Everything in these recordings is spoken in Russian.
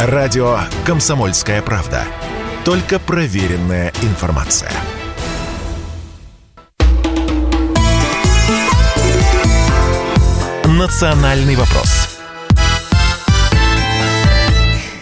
Радио «Комсомольская правда». Только проверенная информация. «Национальный вопрос»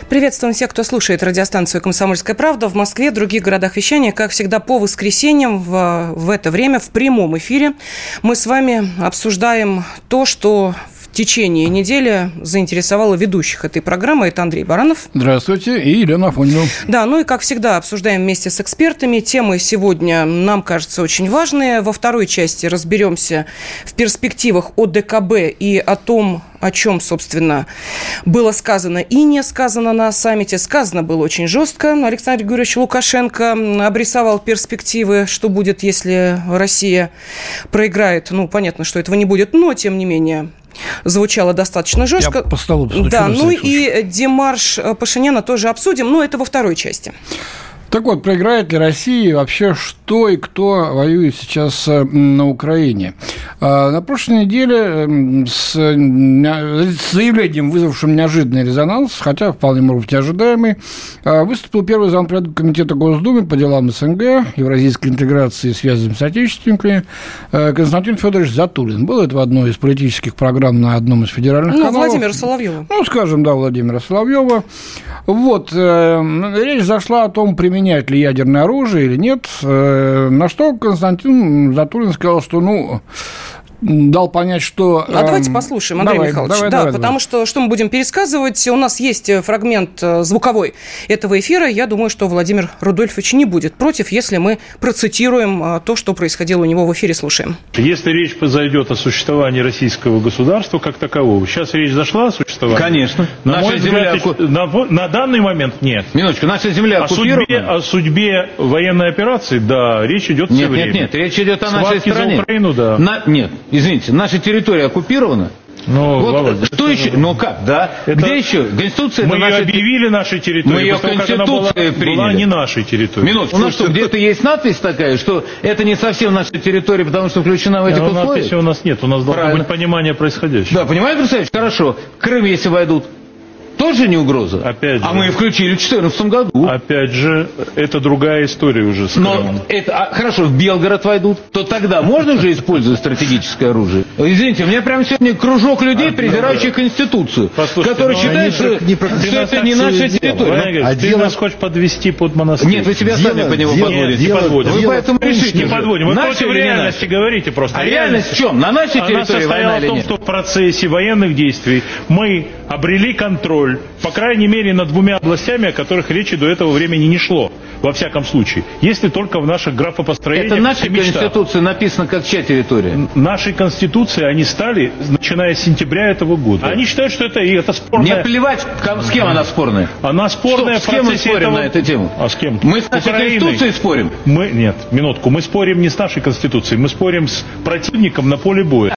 Приветствуем всех, кто слушает радиостанцию «Комсомольская правда» в Москве, других городах вещания. Как всегда, по воскресеньям в, в это время в прямом эфире мы с вами обсуждаем то, что течение недели заинтересовало ведущих этой программы. Это Андрей Баранов. Здравствуйте. И Елена Афонина. Да, ну и, как всегда, обсуждаем вместе с экспертами. Темы сегодня, нам кажется, очень важные. Во второй части разберемся в перспективах о ДКБ и о том, о чем, собственно, было сказано и не сказано на саммите. Сказано было очень жестко. Александр Григорьевич Лукашенко обрисовал перспективы, что будет, если Россия проиграет. Ну, понятно, что этого не будет, но, тем не менее, звучало достаточно жестко. Я по столу постучу, Да, ну и Демарш Пашиняна тоже обсудим, но это во второй части. Так вот, проиграет ли Россия вообще что и кто воюет сейчас э, на Украине? А, на прошлой неделе с заявлением, вызвавшим неожиданный резонанс, хотя вполне, может быть, ожидаемый, а, выступил первый зампред комитета Госдумы по делам СНГ, евразийской интеграции и связям с отечественниками э, Константин Федорович Затулин. Было это в одной из политических программ на одном из федеральных ну, каналов. Владимира Соловьева. Ну, скажем, да, Владимира Соловьева. Вот, э, речь зашла о том, применять ли ядерное оружие или нет, э, на что Константин Затулин сказал, что, ну, дал понять, что... А давайте эм, послушаем, Андрей давай, Михайлович. Давай, да, давай, потому давай. что что мы будем пересказывать? У нас есть э, фрагмент э, звуковой этого эфира. Я думаю, что Владимир Рудольфович не будет против, если мы процитируем э, то, что происходило у него в эфире. Слушаем. Если речь зайдет о существовании российского государства как такового, сейчас речь зашла о существовании? Конечно. На наша мой земля... взгляд, на, на данный момент нет. Минуточку, наша земля о судьбе, о судьбе военной операции, да, речь идет нет, все нет, время. Нет, нет, речь идет о Схватки нашей стране. за Украину, да. На... Нет, извините, наша территория оккупирована? Ну, вот, Володя, что еще? Ну как, да? Это... Где еще? Конституция Мы наша... объявили нашей территорией. Мы ее Конституция была, приняли. была не нашей территорией. Минут. У нас что, где-то есть надпись такая, что это не совсем наша территория, потому что включена в эти условия? Надписи у нас нет. У нас должно быть понимание происходящего. Да, понимаете, представляете? Хорошо. Крым, если войдут, тоже не угроза? Опять же. А мы включили в 2014 году. Опять же, это другая история уже с Но это, а, хорошо, в Белгород войдут, то тогда можно уже использовать стратегическое оружие? Извините, у меня прямо сегодня кружок людей, а, презирающих Конституцию, которые считают, что, это не наша территория. А ты нас хочешь подвести под монастырь? Нет, вы себя сами по нему подводите. Дело, не подводим. Вы поэтому решите. Не подводим. Вы против реальности говорите просто. А реальность в чем? На нашей территории Она состояла в том, что в процессе военных действий мы обрели контроль, по крайней мере, над двумя областями, о которых речи до этого времени не шло, во всяком случае. Если только в наших графопостроениях Это наша Конституция написано как чья территория? Нашей Конституции они стали, начиная с сентября этого года. Они считают, что это, это спорная... Не плевать, с кем она спорная. Она спорная Что, с кем мы спорим этого... на эту тему? А с кем? Мы с нашей Украиной. Конституцией спорим? Мы, нет, минутку. Мы спорим не с нашей Конституцией, мы спорим с противником на поле боя.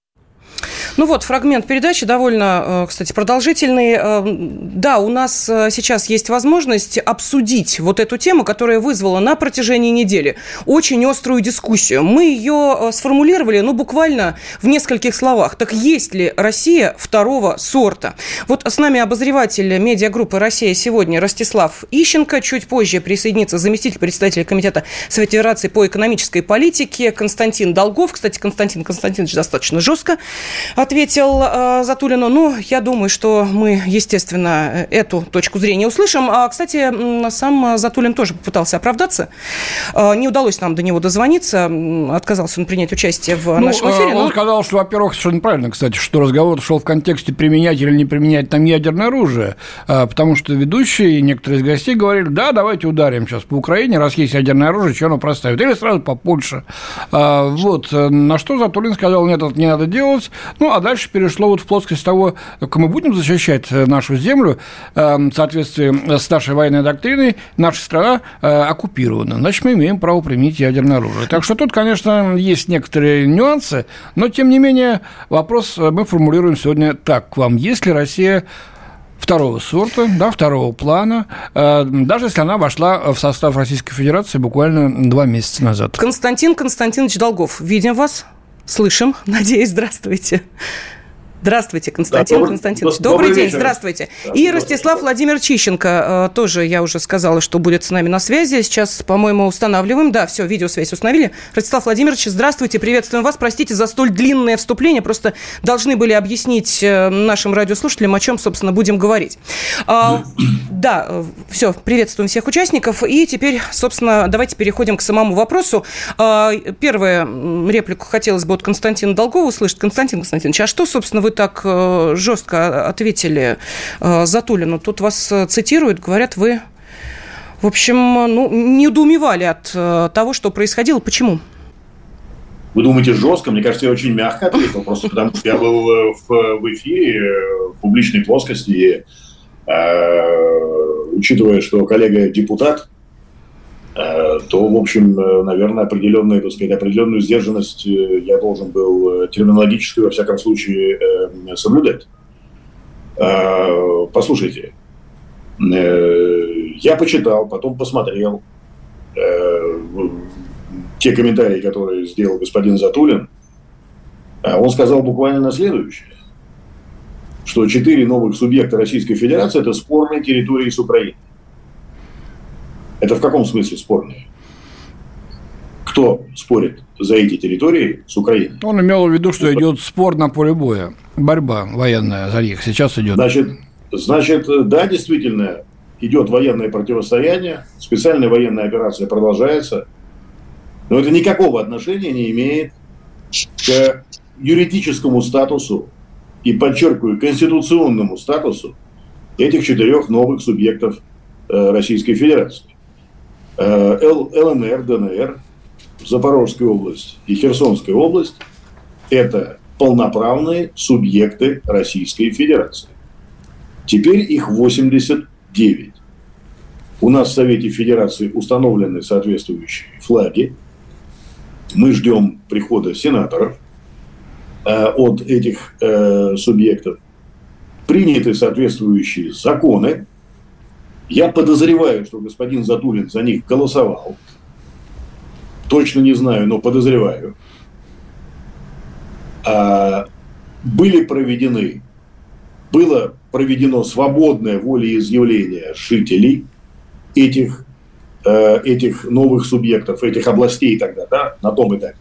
Ну вот, фрагмент передачи довольно, э, кстати, продолжительный. Э, да, у нас э, сейчас есть возможность обсудить вот эту тему, которая вызвала на протяжении недели очень острую дискуссию. Мы ее сформулировали, ну, буквально в нескольких словах. Так есть ли Россия второго сорта? Вот с нами обозреватель медиагруппы «Россия сегодня» Ростислав Ищенко. Чуть позже присоединится заместитель председателя Комитета Совета Федерации по экономической политике Константин Долгов. Кстати, Константин Константинович достаточно жестко ответил э, Затулину. Ну, я думаю, что мы, естественно, эту точку зрения услышим. А, кстати, сам Затулин тоже попытался оправдаться. Э, не удалось нам до него дозвониться. Отказался он принять участие в ну, нашем эфире. Он но... сказал, что, во-первых, совершенно правильно, кстати, что разговор шел в контексте применять или не применять там ядерное оружие, э, потому что ведущие и некоторые из гостей говорили, да, давайте ударим сейчас по Украине, раз есть ядерное оружие, что оно проставит? Или сразу по Польше. Э, вот. На что Затулин сказал, нет, это не надо делать. Ну, а дальше перешло вот в плоскость того, как мы будем защищать э, нашу землю эм, в соответствии с нашей военной доктриной, наша страна э, оккупирована. Значит, мы имеем право применить ядерное оружие. Так что тут, конечно, есть некоторые нюансы, но, тем не менее, вопрос э, мы формулируем сегодня так к вам. Ли Россия второго сорта, да, второго плана, даже если она вошла в состав Российской Федерации буквально два месяца назад. Константин Константинович Долгов, видим вас. Слышим, надеюсь, здравствуйте. Здравствуйте, Константин да, добрый, Константинович. Добрый, добрый день, вечер. здравствуйте. Да, и Ростислав Владимир Чищенко э, тоже, я уже сказала, что будет с нами на связи. Сейчас, по-моему, устанавливаем. Да, все, видеосвязь установили. Ростислав Владимирович, здравствуйте, приветствуем вас. Простите за столь длинное вступление, просто должны были объяснить э, нашим радиослушателям, о чем, собственно, будем говорить. А, да, э, все, приветствуем всех участников. И теперь, собственно, давайте переходим к самому вопросу. А, первую реплику хотелось бы от Константина Долгова услышать. Константин Константинович, а что, собственно, вы вы так э, жестко ответили э, Затулину. Тут вас э, цитируют, говорят, вы, в общем, ну, недоумевали от того, что происходило. Почему? Вы думаете жестко? Мне кажется, я очень мягко ответил, просто потому что я был в, в эфире, в публичной плоскости, и, э, учитывая, что коллега депутат, то, в общем, э, наверное, определенную, так сказать, определенную сдержанность э, я должен был терминологическую, во всяком случае, соблюдать. Послушайте, я почитал, потом посмотрел те комментарии, которые сделал господин Затулин. Он сказал буквально следующее, что четыре новых субъекта Российской Федерации – это спорные территории с Украиной. Это в каком смысле спорные? Кто спорит за эти территории с Украиной? Он имел в виду, что идет спор на поле боя, борьба военная за них сейчас идет. Значит, значит, да, действительно, идет военное противостояние, специальная военная операция продолжается, но это никакого отношения не имеет к юридическому статусу и, подчеркиваю, конституционному статусу этих четырех новых субъектов э, Российской Федерации. Э, ЛНР, ДНР, Запорожская область и Херсонская область – это полноправные субъекты Российской Федерации. Теперь их 89. У нас в Совете Федерации установлены соответствующие флаги. Мы ждем прихода сенаторов э, от этих э, субъектов. Приняты соответствующие законы, я подозреваю, что господин Затулин за них голосовал. Точно не знаю, но подозреваю. А, были проведены, было проведено свободное волеизъявление жителей этих, э, этих новых субъектов, этих областей тогда, да, на том этапе.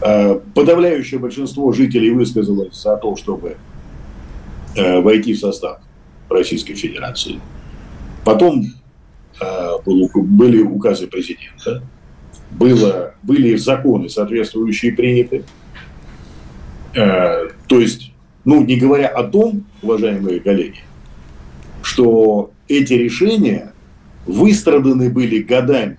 Э, подавляющее большинство жителей высказалось за то, чтобы э, войти в состав Российской Федерации. Потом э, был, были указы президента, было, были законы соответствующие приняты. Э, то есть, ну, не говоря о том, уважаемые коллеги, что эти решения выстраданы были годами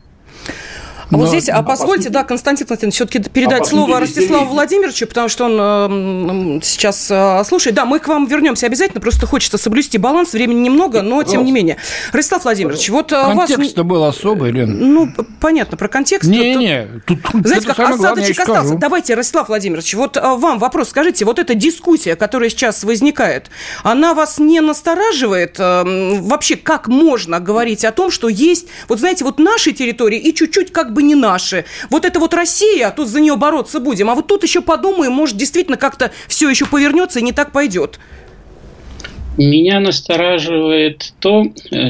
а вот здесь, а, позвольте, да, Константин Константинович, все-таки передать а слово Ростиславу Владимировичу, потому что он э, сейчас э, слушает. Да, мы к вам вернемся обязательно, просто хочется соблюсти баланс, времени немного, но тем не менее. Ростислав Владимирович, вот э, Контекст-то был особый, Лен. Ну, понятно, про контекст. Не-не, тут, тут Знаете, как осадочек остался. Давайте, Ростислав Владимирович, вот э, вам вопрос, скажите, вот эта дискуссия, которая сейчас возникает, она вас не настораживает? Э, вообще, как можно говорить о том, что есть, вот знаете, вот наши территории и чуть-чуть как бы бы не наши. Вот это вот Россия, а тут за нее бороться будем. А вот тут еще подумаем, может, действительно как-то все еще повернется и не так пойдет. Меня настораживает то, э,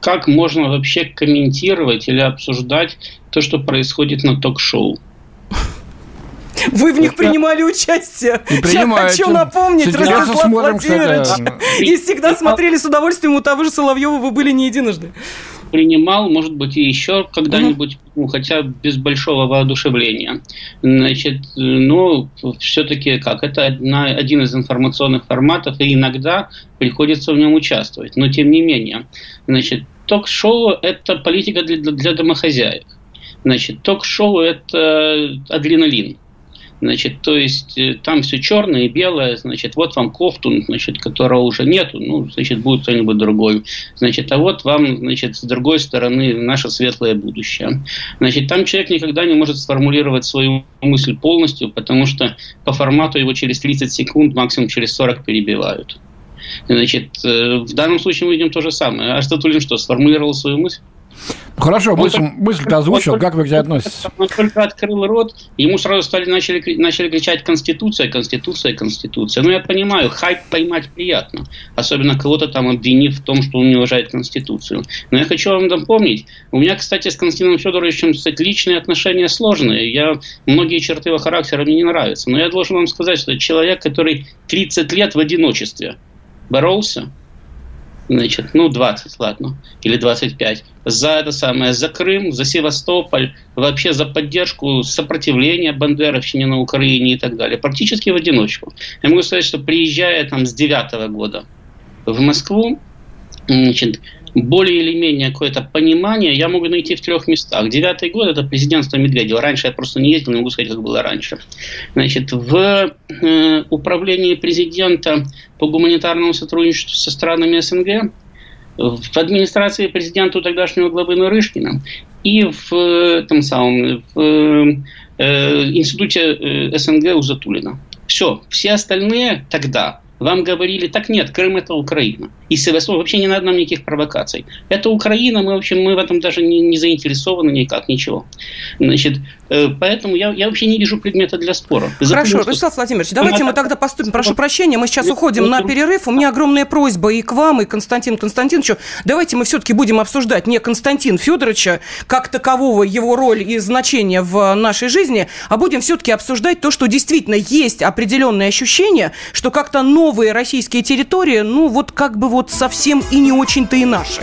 как можно вообще комментировать или обсуждать то, что происходит на ток-шоу. Вы в них принимали участие. Я хочу напомнить, Ростислав Владимирович. И всегда смотрели с удовольствием у того же Соловьева, вы были не единожды принимал, может быть, и еще когда-нибудь, ну, хотя без большого воодушевления. Значит, ну, все-таки как, это одна, один из информационных форматов, и иногда приходится в нем участвовать. Но тем не менее, значит, ток-шоу – это политика для, для домохозяек. Значит, ток-шоу – это адреналин. Значит, то есть э, там все черное и белое, значит, вот вам Кофтун, значит, которого уже нету, ну, значит, будет кто-нибудь другой. Значит, а вот вам, значит, с другой стороны наше светлое будущее. Значит, там человек никогда не может сформулировать свою мысль полностью, потому что по формату его через 30 секунд, максимум через 40 перебивают. Значит, э, в данном случае мы видим то же самое. А Аристотель что, сформулировал свою мысль? Хорошо, мысль, мысль ты озвучил, как вы к ней относитесь? Он только открыл рот, ему сразу стали, начали, начали кричать «Конституция, Конституция, Конституция». Ну, я понимаю, хайп поймать приятно, особенно кого-то там обвинив в том, что он не уважает Конституцию. Но я хочу вам напомнить, у меня, кстати, с Константином Федоровичем, кстати, личные отношения сложные. Я, многие черты его характера мне не нравятся. Но я должен вам сказать, что человек, который 30 лет в одиночестве боролся, значит, ну, 20, ладно, или 25, за это самое, за Крым, за Севастополь, вообще за поддержку сопротивления Бандеровщине на Украине и так далее, практически в одиночку. Я могу сказать, что приезжая там с девятого года в Москву, значит, более или менее какое-то понимание я могу найти в трех местах. Девятый год – это президентство Медведева. Раньше я просто не ездил, не могу сказать, как было раньше. Значит, в э, управлении президента по гуманитарному сотрудничеству со странами СНГ, в администрации президента тогдашнего главы Нарышкина и в, там самом, в э, институте э, СНГ у Затулина. Все, все остальные тогда вам говорили, так нет, Крым это Украина. И Севастополь вообще не надо нам никаких провокаций. Это Украина, мы, в общем, мы в этом даже не, не заинтересованы никак, ничего. Значит, э, поэтому я, я вообще не вижу предмета для спора. Хорошо, что... Вячеслав Владимирович, давайте мы тогда поступим. Прошу прощения, мы сейчас уходим на перерыв. У меня огромная просьба и к вам, и к Константину Константиновичу. Давайте мы все-таки будем обсуждать не Константин Федоровича, как такового, его роль и значение в нашей жизни, а будем все-таки обсуждать то, что действительно есть определенное ощущение, что как-то новые российские территории, ну вот как бы вот совсем и не очень-то и наши.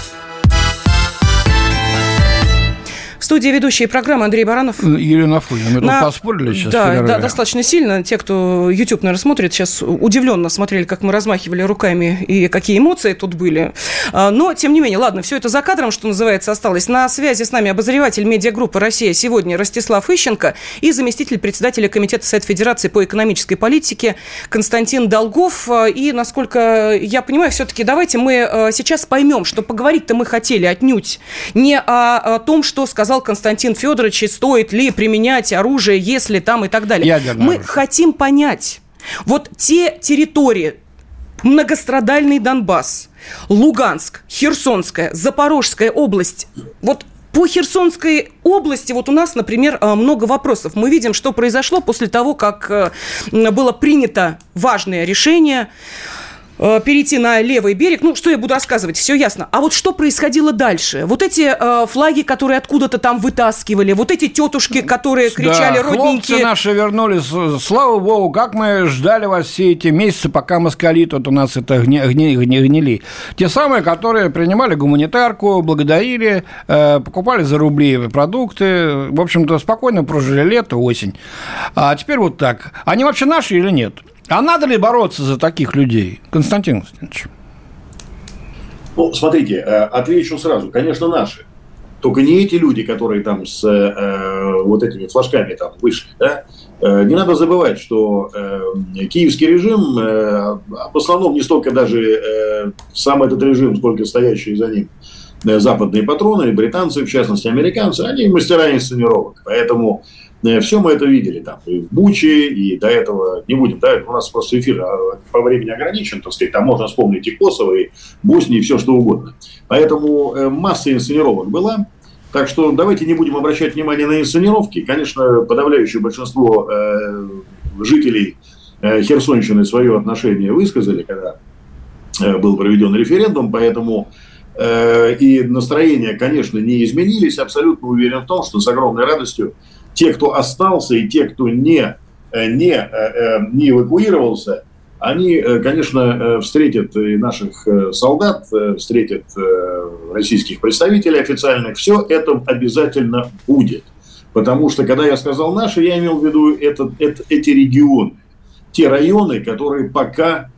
студии ведущие программы Андрей Баранов. Елена Фузина. Мы На... тут поспорили сейчас. Да, да, достаточно сильно. Те, кто YouTube, наверное, смотрит, сейчас удивленно смотрели, как мы размахивали руками и какие эмоции тут были. А, но, тем не менее, ладно, все это за кадром, что называется, осталось. На связи с нами обозреватель медиагруппы «Россия» сегодня Ростислав Ищенко и заместитель председателя Комитета Совет Федерации по экономической политике Константин Долгов. А, и, насколько я понимаю, все-таки давайте мы а, сейчас поймем, что поговорить-то мы хотели отнюдь не о том, что сказал Константин Федорович, стоит ли применять оружие, если там и так далее. Ядерное Мы оружие. хотим понять, вот те территории, многострадальный Донбасс, Луганск, Херсонская, Запорожская область, вот по Херсонской области вот у нас, например, э, много вопросов. Мы видим, что произошло после того, как э, было принято важное решение перейти на левый берег. Ну, что я буду рассказывать, все ясно. А вот что происходило дальше? Вот эти э, флаги, которые откуда-то там вытаскивали, вот эти тетушки, которые кричали да, родненькие... хлопцы наши вернулись, слава богу, как мы ждали вас все эти месяцы, пока москали тут у нас это гни, гни, гни, гнили. Те самые, которые принимали гуманитарку, благодарили, э, покупали за рубли продукты, в общем-то, спокойно прожили лето, осень. А теперь вот так. Они вообще наши или нет? А надо ли бороться за таких людей, Константин Константинович? Ну, смотрите, э, отвечу сразу. Конечно, наши. Только не эти люди, которые там с э, вот этими флажками там вышли, да? Э, не надо забывать, что э, киевский режим, э, в основном не столько даже э, сам этот режим, сколько стоящие за ним э, западные патроны, британцы, в частности, американцы, они мастера инсценировок. Поэтому Э, Все мы это видели там и в Буче, и до этого не будем, да, у нас просто эфир а, по времени ограничен, так сказать, там можно вспомнить и Косово, и Боснию, и все что угодно. Поэтому э, масса инсценировок была, так что давайте не будем обращать внимание на инсценировки. Конечно, подавляющее большинство э, жителей э, Херсонщины свое отношение высказали, когда э, был проведен референдум, поэтому э, и настроения, конечно, не изменились. Абсолютно уверен в том, что с огромной радостью те, кто остался, и те, кто не, э, не, э, э, не эвакуировался, они, конечно, встретят и наших солдат, встретят российских представителей официальных. Все это обязательно будет. Потому что, когда я сказал наши, я имел в виду это, это, эти регионы. Те районы, которые пока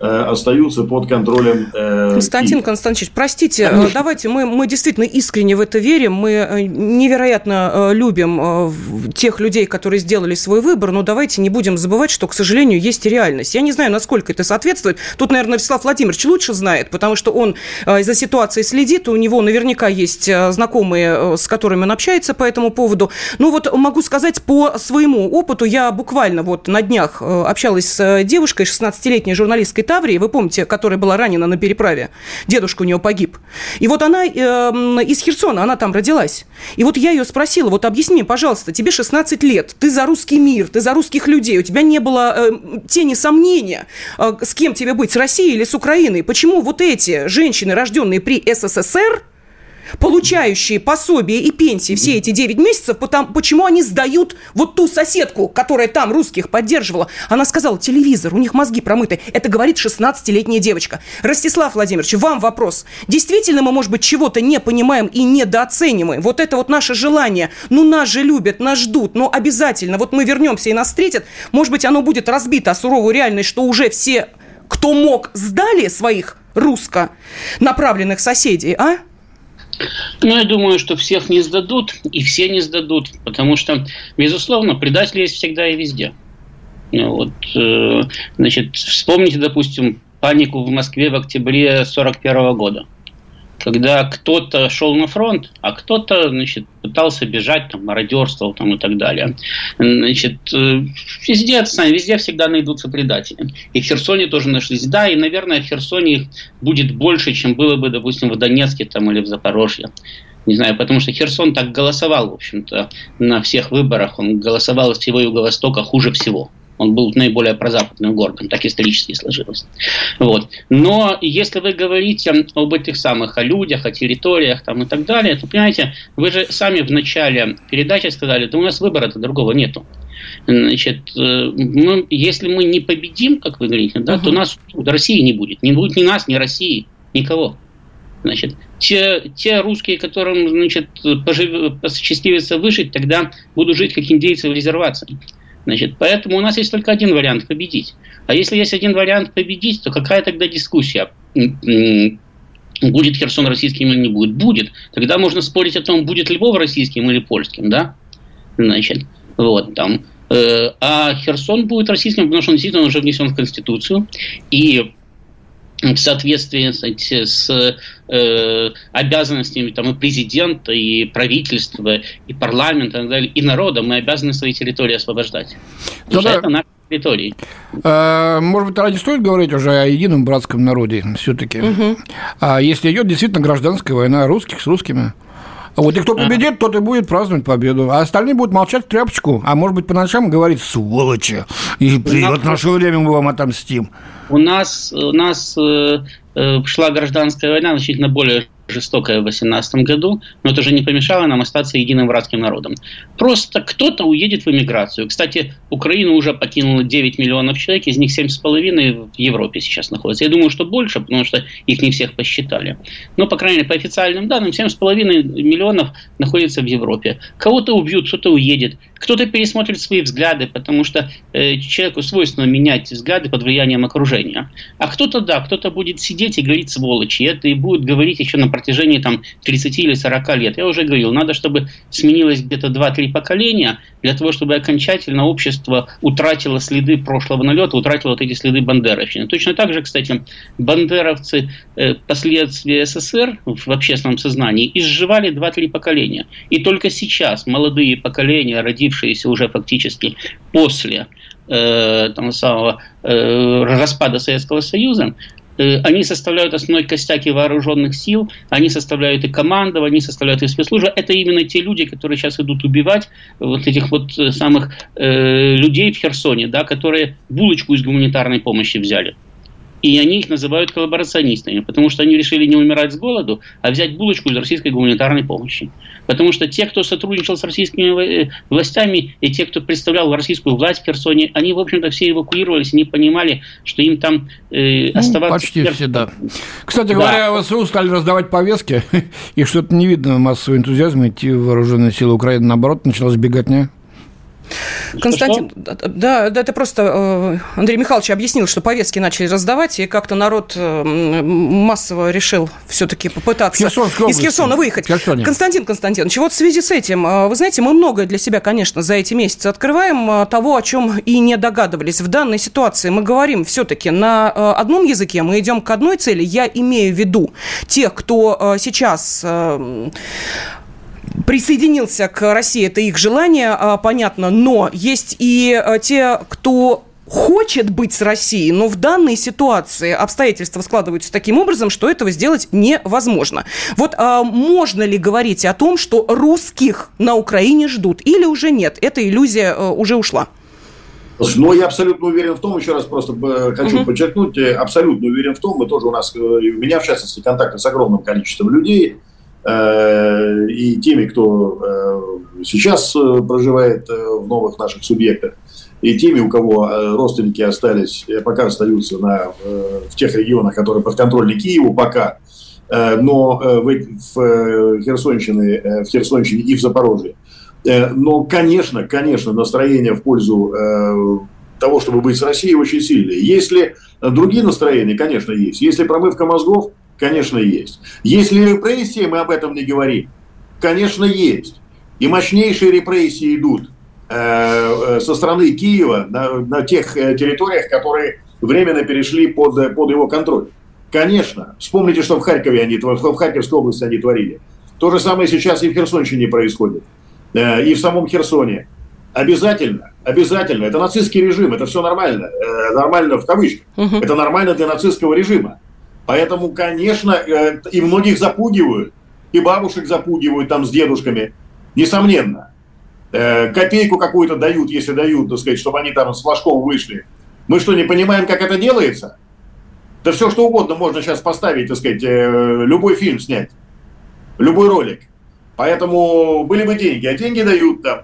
остаются под контролем э, Константин. Константинович, простите, Конечно. Э, давайте, мы, мы действительно искренне в это верим, мы э, невероятно любим тех людей, которые сделали свой выбор, но давайте не будем забывать, что, к сожалению, есть и реальность. Я не знаю, насколько это соответствует. Тут, наверное, Вячеслав Владимирович лучше знает, потому что он за ситуацией следит, у него наверняка есть знакомые, с которыми он общается по этому поводу. Ну вот могу сказать по своему опыту, я буквально вот на днях общалась с девушкой, 16-летней журналисткой Таврии, вы помните, которая была ранена на переправе. Дедушка у нее погиб. И вот она э, из Херсона, она там родилась. И вот я ее спросила, вот объясни пожалуйста, тебе 16 лет, ты за русский мир, ты за русских людей, у тебя не было э, тени сомнения, э, с кем тебе быть, с Россией или с Украиной. Почему вот эти женщины, рожденные при СССР, получающие пособие и пенсии все эти 9 месяцев, потому, почему они сдают вот ту соседку, которая там русских поддерживала? Она сказала, телевизор, у них мозги промыты. Это говорит 16-летняя девочка. Ростислав Владимирович, вам вопрос. Действительно мы, может быть, чего-то не понимаем и недооцениваем? Вот это вот наше желание. Ну, нас же любят, нас ждут, но обязательно. Вот мы вернемся и нас встретят. Может быть, оно будет разбито, а суровую реальность, что уже все, кто мог, сдали своих русско направленных соседей, а? Ну, я думаю, что всех не сдадут, и все не сдадут, потому что, безусловно, предатели есть всегда и везде. Ну, вот, э, значит, вспомните, допустим, панику в Москве в октябре 1941 года когда кто-то шел на фронт, а кто-то, значит, пытался бежать, там, мародерствовал там, и так далее. Значит, э, везде, везде всегда найдутся предатели. И в Херсоне тоже нашлись. Да, и, наверное, в Херсоне их будет больше, чем было бы, допустим, в Донецке там, или в Запорожье. Не знаю, потому что Херсон так голосовал, в общем-то, на всех выборах. Он голосовал из всего Юго-Востока хуже всего. Он был наиболее прозападным городом, так исторически сложилось. Вот. Но если вы говорите об этих самых, о людях, о территориях там, и так далее, то, понимаете, вы же сами в начале передачи сказали, да у нас выбора-то другого нету. Значит, э, мы, если мы не победим, как вы говорите, да, uh-huh. то нас России не будет. Не будет ни нас, ни России, никого. Значит, те, те русские, которым значит, пожив, посчастливится выжить, тогда будут жить как индейцы в резервации. Значит, поэтому у нас есть только один вариант победить. А если есть один вариант победить, то какая тогда дискуссия? Будет Херсон российским или не будет? Будет. Тогда можно спорить о том, будет Львов российским или польским, да? Значит, вот там. Э, а Херсон будет российским, потому что он действительно уже внесен в Конституцию. И в соответствии кстати, с э, обязанностями там, и президента, и правительства, и парламента, и, так далее, и народа, мы обязаны свои территории освобождать. Потому Тогда... это наши территории. Э, может быть, не стоит говорить уже о едином братском народе все-таки. Угу. А если идет действительно гражданская война русских с русскими? Вот и кто победит, тот и будет праздновать победу. А остальные будут молчать в тряпочку, а может быть по ночам говорить «сволочи», и придет наше время, мы вам отомстим. У нас, у нас э, э, шла гражданская война значительно более жестокая в 2018 году, но это же не помешало нам остаться единым братским народом. Просто кто-то уедет в эмиграцию. Кстати, Украину уже покинуло 9 миллионов человек, из них 7,5 в Европе сейчас находятся. Я думаю, что больше, потому что их не всех посчитали. Но, по крайней мере, по официальным данным, 7,5 миллионов находятся в Европе. Кого-то убьют, кто-то уедет, кто-то пересмотрит свои взгляды, потому что э, человеку свойственно менять взгляды под влиянием окружения. А кто-то, да, кто-то будет сидеть и говорить сволочи, это и будет говорить еще на протяжении там, 30 или 40 лет. Я уже говорил, надо, чтобы сменилось где-то 2-3 поколения, для того, чтобы окончательно общество утратило следы прошлого налета, утратило вот эти следы бандеровщины. Точно так же, кстати, бандеровцы э, последствия СССР в общественном сознании изживали 2-3 поколения. И только сейчас молодые поколения, родившиеся уже фактически после э, там, самого э, распада Советского Союза, Э, они составляют основной костяк и вооруженных сил, они составляют и команду, они составляют и спецслужбы. Это именно те люди, которые сейчас идут убивать вот этих вот э, самых э, людей в Херсоне, да, которые булочку из гуманитарной помощи взяли. И они их называют коллаборационистами, потому что они решили не умирать с голоду, а взять булочку из российской гуманитарной помощи. Потому что те, кто сотрудничал с российскими э, властями, и те, кто представлял российскую власть в Херсоне, они, в общем-то, все эвакуировались не понимали, что им там э, ну, оставаться... Почти все, да. Кстати да. говоря, ВСУ стали раздавать повестки, и что-то не видно массового энтузиазма идти в вооруженные силы Украины. Наоборот, началась беготня. Константин, что? да, да, это просто э, Андрей Михайлович объяснил, что повестки начали раздавать, и как-то народ э, массово решил все-таки попытаться из Херсона выехать. Херсоне. Константин Константинович, вот в связи с этим, э, вы знаете, мы многое для себя, конечно, за эти месяцы открываем, того, о чем и не догадывались. В данной ситуации мы говорим все-таки на одном языке, мы идем к одной цели. Я имею в виду тех, кто сейчас присоединился к России, это их желание, а, понятно, но есть и а, те, кто хочет быть с Россией, но в данной ситуации обстоятельства складываются таким образом, что этого сделать невозможно. Вот а, можно ли говорить о том, что русских на Украине ждут, или уже нет? Эта иллюзия а, уже ушла. Но я абсолютно уверен в том, еще раз просто хочу uh-huh. подчеркнуть, э, абсолютно уверен в том, мы тоже у нас, э, у меня в частности, контакты с огромным количеством людей, и теми, кто э, сейчас э, проживает в новых наших субъектах, и теми, у кого родственники остались, пока остаются на, в тех регионах, которые подконтрольны Киеву, пока, но в, в, Херсонщине, в Херсонщине и в Запорожье. Но, конечно, конечно, настроение в пользу того, чтобы быть с Россией, очень сильное. Если другие настроения, конечно, есть. Если промывка мозгов, Конечно, есть. Есть ли репрессии, мы об этом не говорим. Конечно, есть. И мощнейшие репрессии идут э, э, со стороны Киева на, на тех э, территориях, которые временно перешли под, под его контроль. Конечно. Вспомните, что в Харькове они, в Харьковской области они творили. То же самое сейчас и в Херсонщине происходит. И в самом Херсоне. Обязательно, обязательно. Это нацистский режим, это все нормально. Нормально в кавычках. Угу. Это нормально для нацистского режима. Поэтому, конечно, э, и многих запугивают, и бабушек запугивают там с дедушками, несомненно. Э, копейку какую-то дают, если дают, так сказать, чтобы они там с флажком вышли. Мы что, не понимаем, как это делается? Да все что угодно можно сейчас поставить, так сказать, э, любой фильм снять, любой ролик. Поэтому были бы деньги, а деньги дают там.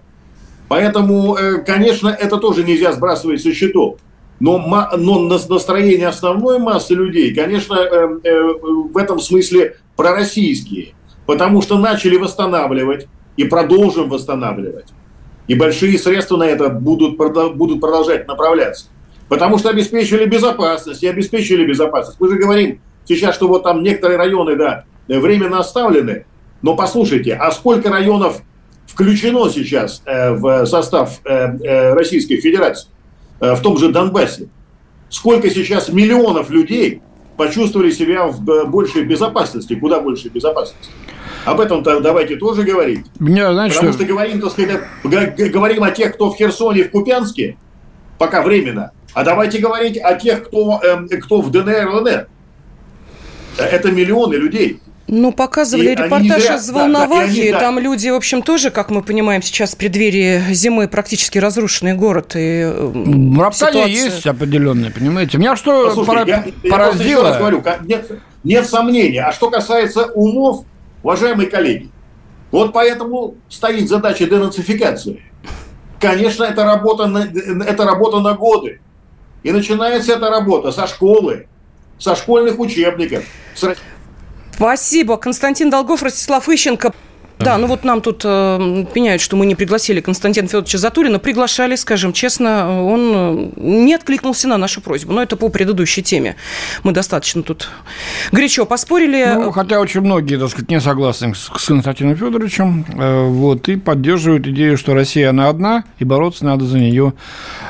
Поэтому, конечно, это тоже нельзя сбрасывать со счетов. Но, но настроение основной массы людей, конечно, э, э, в этом смысле пророссийские. Потому что начали восстанавливать и продолжим восстанавливать. И большие средства на это будут, будут продолжать направляться. Потому что обеспечили безопасность и обеспечили безопасность. Мы же говорим сейчас, что вот там некоторые районы, да, временно оставлены. Но послушайте, а сколько районов включено сейчас э, в состав Российской Федерации? Э, в том же Донбассе. Сколько сейчас миллионов людей почувствовали себя в э, большей безопасности, куда большей безопасности. Об этом-то давайте тоже говорить. Меня, знаете, Потому что... что говорим, так сказать, говорим о тех, кто в Херсоне, в Купянске, пока временно. А давайте говорить о тех, кто, э, кто в ДНР, ЛНР. Это миллионы людей. Ну, показывали и репортаж зря, из Волновахи. Да, да, там люди, в общем, тоже, как мы понимаем, сейчас в преддверии зимы практически разрушенный город. И в ситуация... есть определенные, понимаете? Меня что Послушайте, пора... я, поразило... Я говорю, нет, нет сомнений. А что касается умов, уважаемые коллеги, вот поэтому стоит задача денацификации. Конечно, это работа на, это работа на годы. И начинается эта работа со школы, со школьных учебников, с Спасибо. Константин Долгов, Ростислав Ищенко. Да, ну вот нам тут э, пеняют, что мы не пригласили Константина Федоровича Затулина. Приглашали, скажем честно, он э, не откликнулся на нашу просьбу. Но это по предыдущей теме. Мы достаточно тут горячо поспорили. Ну, хотя очень многие, так сказать, не согласны с, с Константином Федоровичем. Э, вот, и поддерживают идею, что Россия, она одна, и бороться надо за нее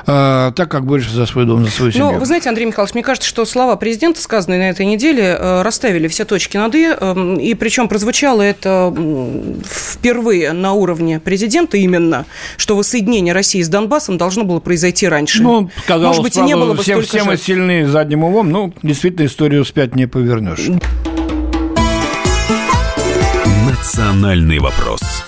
э, так, как борешься за свой дом, за свою семью. Ну, вы знаете, Андрей Михайлович, мне кажется, что слова президента, сказанные на этой неделе, э, расставили все точки над «и». Э, и причем прозвучало это впервые на уровне президента именно, что воссоединение России с Донбассом должно было произойти раньше. Ну, казалось, Может быть, правда, и не было бы все, все мы сильны задним умом, ну, действительно, историю вспять не повернешь. Национальный вопрос.